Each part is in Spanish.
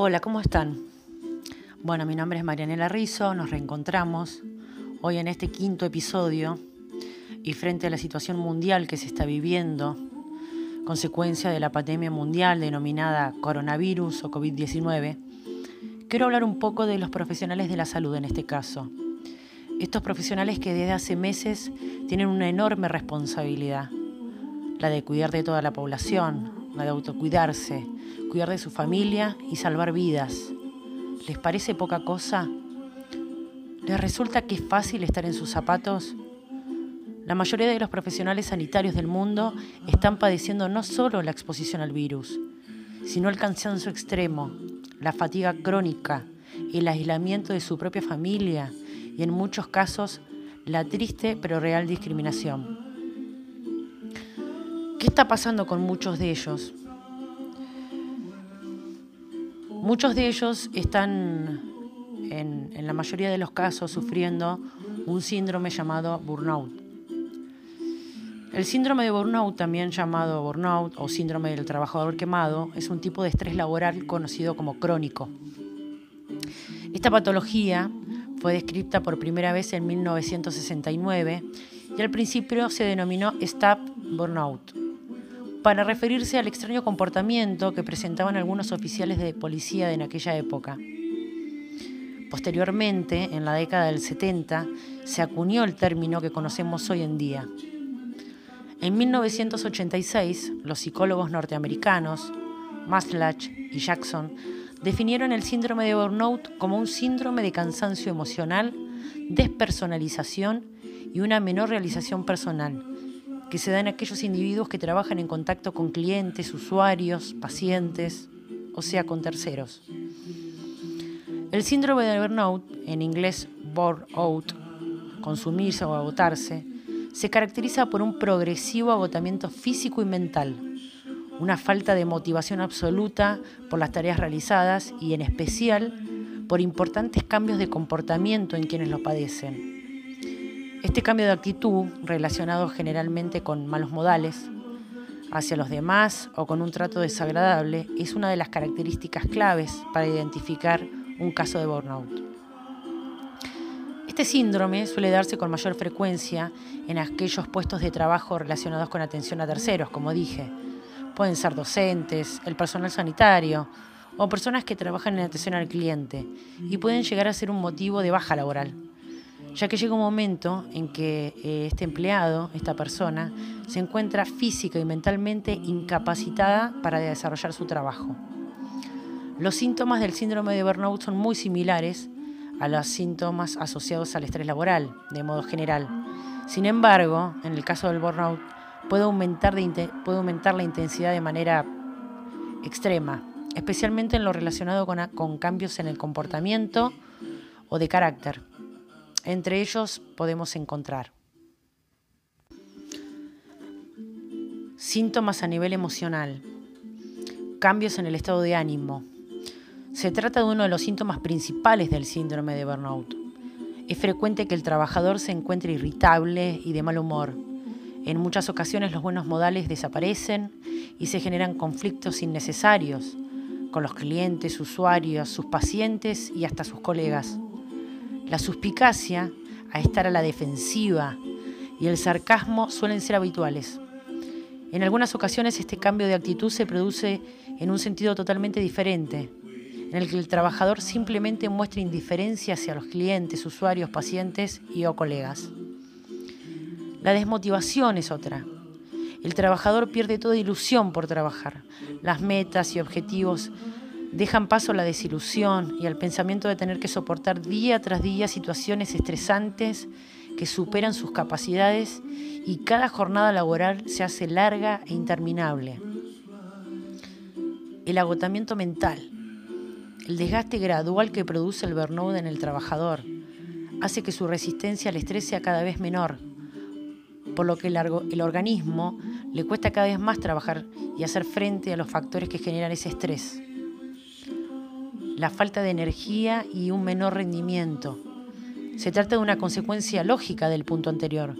Hola, ¿cómo están? Bueno, mi nombre es Marianela Rizzo, nos reencontramos hoy en este quinto episodio y frente a la situación mundial que se está viviendo, consecuencia de la pandemia mundial denominada coronavirus o COVID-19, quiero hablar un poco de los profesionales de la salud en este caso. Estos profesionales que desde hace meses tienen una enorme responsabilidad, la de cuidar de toda la población, la de autocuidarse, cuidar de su familia y salvar vidas. ¿Les parece poca cosa? ¿Les resulta que es fácil estar en sus zapatos? La mayoría de los profesionales sanitarios del mundo están padeciendo no solo la exposición al virus, sino el cansancio extremo, la fatiga crónica, el aislamiento de su propia familia y en muchos casos la triste pero real discriminación. ¿Qué está pasando con muchos de ellos? Muchos de ellos están, en, la mayoría de los casos, sufriendo un síndrome llamado burnout. El síndrome de burnout, también llamado burnout o síndrome del trabajador quemado, es un tipo de estrés laboral conocido como crónico. Esta patología fue descrita por primera vez en 1969 y al principio se denominó STAP Burnout para referirse al extraño comportamiento que presentaban algunos oficiales de policía en aquella época. Posteriormente, en la década del 70, se acuñó el término que conocemos hoy en día. En 1986, los psicólogos norteamericanos, Maslach y Jackson, definieron el síndrome de burnout como un síndrome de cansancio emocional, despersonalización y una menor realización personal, que se da en aquellos individuos que trabajan en contacto con clientes, usuarios, pacientes, o sea, con terceros. El síndrome de burnout, en inglés burnout, consumirse o agotarse, se caracteriza por un progresivo agotamiento físico y mental, una falta de motivación absoluta por las tareas realizadas y en especial por importantes cambios de comportamiento en quienes lo padecen este cambio de actitud, relacionado generalmente con malos modales hacia los demás o con un trato desagradable, es una de las características claves para identificar un caso de burnout. Este síndrome suele darse con mayor frecuencia en aquellos puestos de trabajo relacionados con atención a terceros, como dije. Pueden ser docentes, el personal sanitario o personas que trabajan en atención al cliente y pueden llegar a ser un motivo de baja laboral ya que llega un momento en que eh, este empleado, esta persona, se encuentra física y mentalmente incapacitada para desarrollar su trabajo. Los síntomas del síndrome de burnout son muy similares a los síntomas asociados al estrés laboral, de modo general. Sin embargo, en el caso del burnout, puede aumentar, puede aumentar la intensidad de manera extrema, especialmente en lo relacionado con cambios en el comportamiento o de carácter. Entre ellos podemos encontrar síntomas a nivel emocional, cambios en el estado de ánimo. Se trata de uno de los síntomas principales del síndrome de burnout. Es frecuente que el trabajador se encuentre irritable y de mal humor. En muchas ocasiones los buenos modales desaparecen y se generan conflictos innecesarios con los clientes, usuarios, sus pacientes y hasta sus colegas. La suspicacia a estar a la defensiva y el sarcasmo suelen ser habituales. En algunas ocasiones este cambio de actitud se produce en un sentido totalmente diferente, en el que el trabajador simplemente muestra indiferencia hacia los clientes, usuarios, pacientes y o colegas. La desmotivación es otra. El trabajador pierde toda ilusión por trabajar. Las metas y objetivos dejan paso a la desilusión y al pensamiento de tener que soportar día tras día situaciones estresantes que superan sus capacidades y cada jornada laboral se hace larga e interminable. El agotamiento mental, el desgaste gradual que produce el burnout en el trabajador, hace que su resistencia al estrés sea cada vez menor, por lo que el, el organismo le cuesta cada vez más trabajar y hacer frente a los factores que generan ese estrés la falta de energía y un menor rendimiento. Se trata de una consecuencia lógica del punto anterior,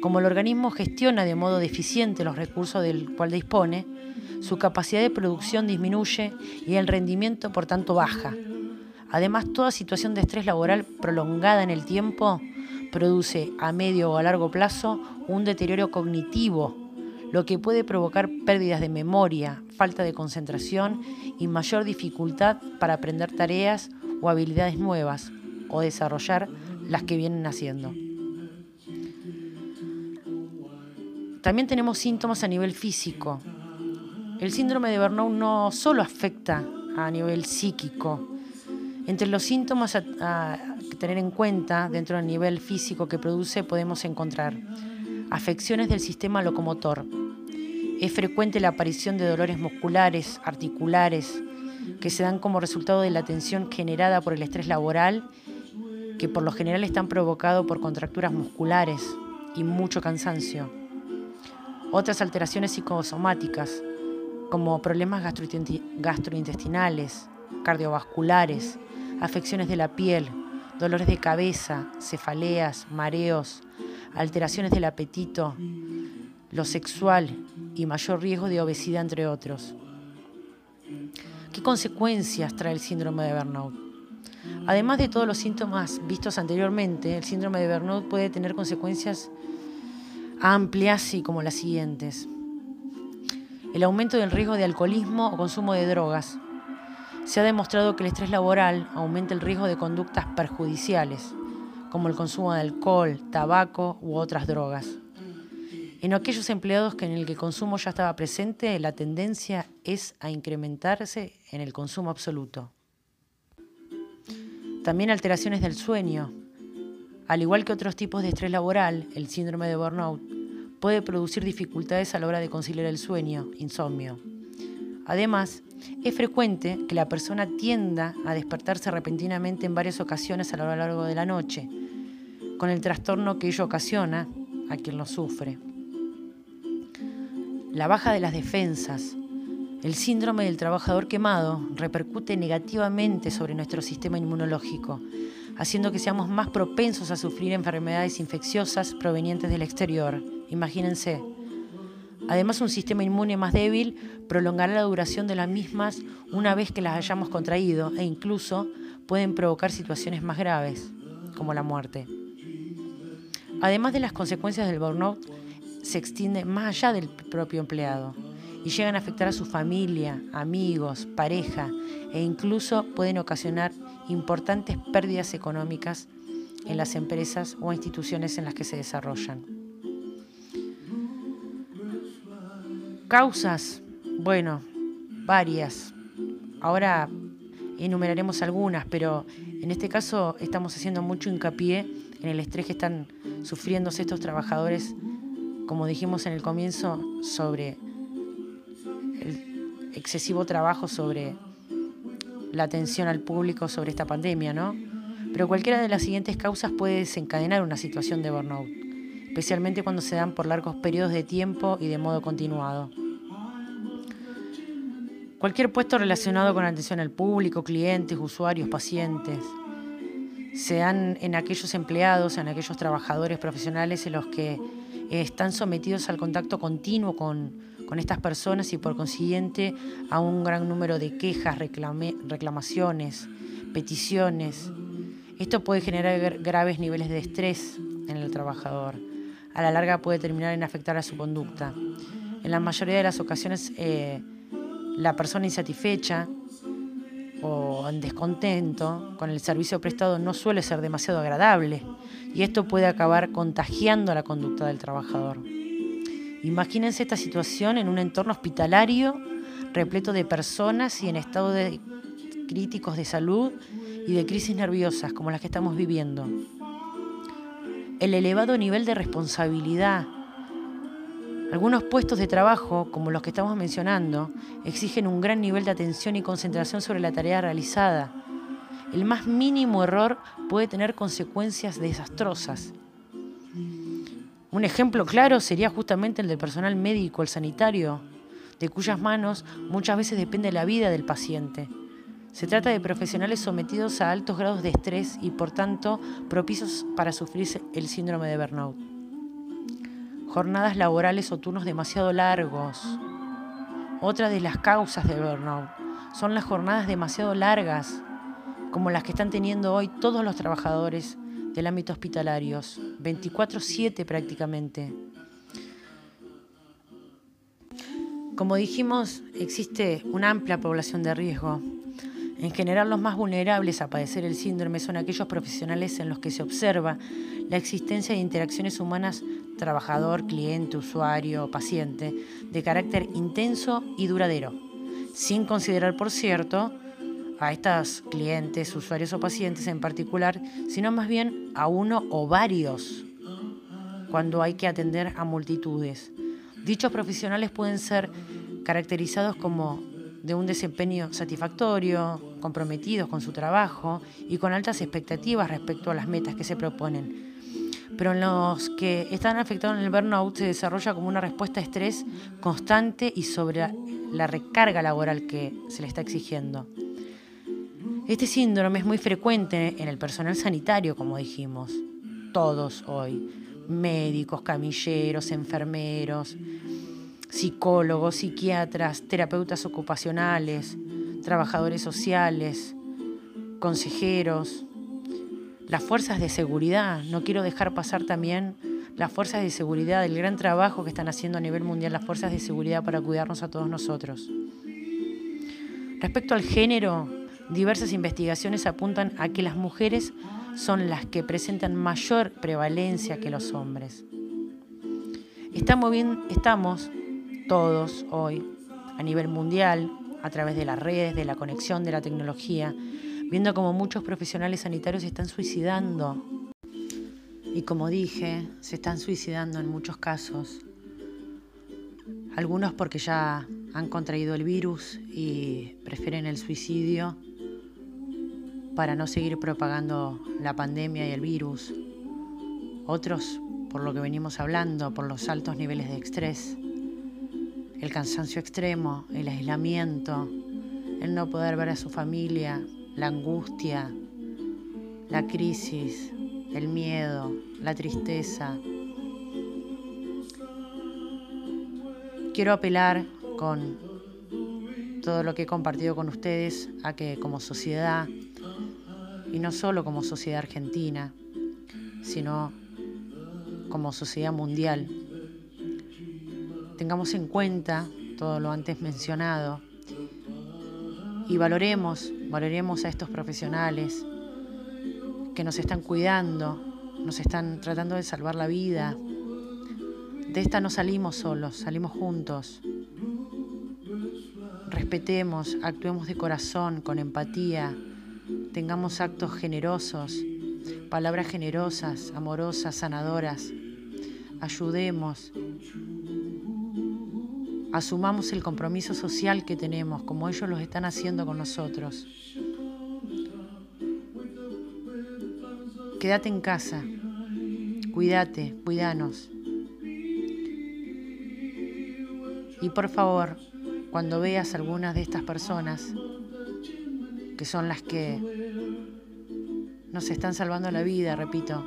Como el organismo gestiona de modo deficiente los recursos del cual dispone, su capacidad de producción disminuye y el rendimiento por tanto baja. Además, toda situación de estrés laboral prolongada en el tiempo produce a medio o a largo plazo un deterioro cognitivo, lo que puede provocar pérdidas de memoria, falta de concentración y mayor dificultad para aprender tareas o habilidades nuevas o desarrollar las que vienen haciendo. También tenemos síntomas a nivel físico. El síndrome de Burnout no solo afecta a nivel psíquico. Entre los síntomas a, tener en cuenta dentro del nivel físico que produce podemos encontrar afecciones del sistema locomotor. Es frecuente la aparición de dolores musculares, articulares, que se dan como resultado de la tensión generada por el estrés laboral, que por lo general están provocados por contracturas musculares y mucho cansancio. Otras alteraciones psicosomáticas, como problemas gastrointestinales, cardiovasculares, afecciones de la piel, dolores de cabeza, cefaleas, mareos, alteraciones del apetito, lo sexual y mayor riesgo de obesidad, entre otros. ¿Qué consecuencias trae el síndrome de burnout? Además de todos los síntomas vistos anteriormente, el síndrome de burnout puede tener consecuencias amplias y como las siguientes. El aumento del riesgo de alcoholismo o consumo de drogas. Se ha demostrado que el estrés laboral aumenta el riesgo de conductas perjudiciales, como el consumo de alcohol, tabaco u otras drogas. En aquellos empleados que en el que el consumo ya estaba presente, la tendencia es a incrementarse en el consumo absoluto. También alteraciones del sueño, al igual que otros tipos de estrés laboral, el síndrome de burnout puede producir dificultades a la hora de conciliar el sueño, insomnio. Además, es frecuente que la persona tienda a despertarse repentinamente en varias ocasiones a lo largo de la noche, con el trastorno que ello ocasiona a quien lo sufre. La baja de las defensas, el síndrome del trabajador quemado repercute negativamente sobre nuestro sistema inmunológico, haciendo que seamos más propensos a sufrir enfermedades infecciosas provenientes del exterior. Imagínense. Además, un sistema inmune más débil prolongará la duración de las mismas una vez que las hayamos contraído e incluso pueden provocar situaciones más graves, como la muerte. Además de las consecuencias del burnout, se extiende más allá del propio empleado y llegan a afectar a su familia, amigos, pareja e incluso pueden ocasionar importantes pérdidas económicas en las empresas o instituciones en las que se desarrollan. Causas, bueno, varias. Ahora enumeraremos algunas, pero en este caso estamos haciendo mucho hincapié en el estrés que están sufriendo estos trabajadores, como dijimos en el comienzo, sobre el excesivo trabajo sobre la atención al público sobre esta pandemia, ¿no? Pero cualquiera de las siguientes causas puede desencadenar una situación de burnout, especialmente cuando se dan por largos periodos de tiempo y de modo continuado. Cualquier puesto relacionado con atención al público, clientes, usuarios, pacientes, sean en aquellos empleados, en aquellos trabajadores profesionales en los que están sometidos al contacto continuo con, con estas personas y por consiguiente a un gran número de quejas, reclamaciones, peticiones. Esto puede generar graves niveles de estrés en el trabajador. A la larga puede terminar en afectar a su conducta. En la mayoría de las ocasiones eh, la persona insatisfecha o en descontento con el servicio prestado no suele ser demasiado agradable y esto puede acabar contagiando la conducta del trabajador. Imagínense esta situación en un entorno hospitalario repleto de personas y en estado de críticos de salud y de crisis nerviosas como las que estamos viviendo. El elevado nivel de responsabilidad. Algunos puestos de trabajo, como los que estamos mencionando, exigen un gran nivel de atención y concentración sobre la tarea realizada. El más mínimo error puede tener consecuencias desastrosas un ejemplo claro sería justamente el del personal médico, el sanitario, de cuyas manos muchas veces depende la vida del paciente. Se trata de profesionales sometidos a altos grados de estrés y por tanto propicios para sufrir el síndrome de burnout. Jornadas laborales o turnos demasiado largos. Otra de las causas del burnout son las jornadas demasiado largas, como las que están teniendo hoy todos los trabajadores del ámbito hospitalario, 24/7 prácticamente. Como dijimos, existe una amplia población de riesgo. En general, los más vulnerables a padecer el síndrome son aquellos profesionales en los que se observa la existencia de interacciones humanas trabajador, cliente, usuario, paciente, de carácter intenso y duradero, sin considerar, por cierto, a estas clientes, usuarios o pacientes en particular, sino más bien a uno o varios, cuando hay que atender a multitudes. Dichos profesionales pueden ser caracterizados como de un desempeño satisfactorio, comprometidos con su trabajo y con altas expectativas respecto a las metas que se proponen. Pero en los que están afectados en el burnout se desarrolla como una respuesta a estrés constante y sobre la recarga laboral que se le está exigiendo. Este síndrome es muy frecuente en el personal sanitario, como dijimos, todos hoy, médicos, camilleros, enfermeros, psicólogos, psiquiatras, terapeutas ocupacionales, trabajadores sociales, consejeros, las fuerzas de seguridad. No quiero dejar pasar también las fuerzas de seguridad, el gran trabajo que están haciendo a nivel mundial las fuerzas de seguridad para cuidarnos a todos nosotros. Respecto al género, Diversas investigaciones apuntan a que las mujeres son las que presentan mayor prevalencia que los hombres. Estamos, bien, estamos todos hoy a nivel mundial, a través de las redes, de la conexión, de la tecnología, viendo como muchos profesionales sanitarios se están suicidando. Y como dije, se están suicidando en muchos casos. Algunos porque ya han contraído el virus y prefieren el suicidio para no seguir propagando la pandemia y el virus. Otros, por lo que venimos hablando, por los altos niveles de estrés, el cansancio extremo, el aislamiento, el no poder ver a su familia, la angustia, la crisis, el miedo, la tristeza. Quiero apelar con todo lo que he compartido con ustedes a que como sociedad y no solo como sociedad argentina, sino como sociedad mundial. Tengamos en cuenta todo lo antes mencionado y valoremos, valoremos a estos profesionales que nos están cuidando, nos están tratando de salvar la vida. De esta no salimos solos, salimos juntos. Respetemos, actuemos de corazón, con empatía, tengamos actos generosos, palabras generosas, amorosas, sanadoras. Ayudemos, asumamos el compromiso social que tenemos, como ellos lo están haciendo con nosotros. Quédate en casa, cuídate, cuídanos. Y por favor, cuando veas algunas de estas personas, que son las que nos están salvando la vida, repito.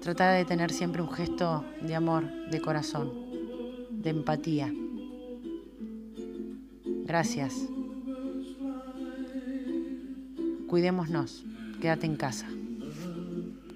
Trata de tener siempre un gesto de amor, de corazón, de empatía. Gracias. Cuidémonos. Quédate en casa.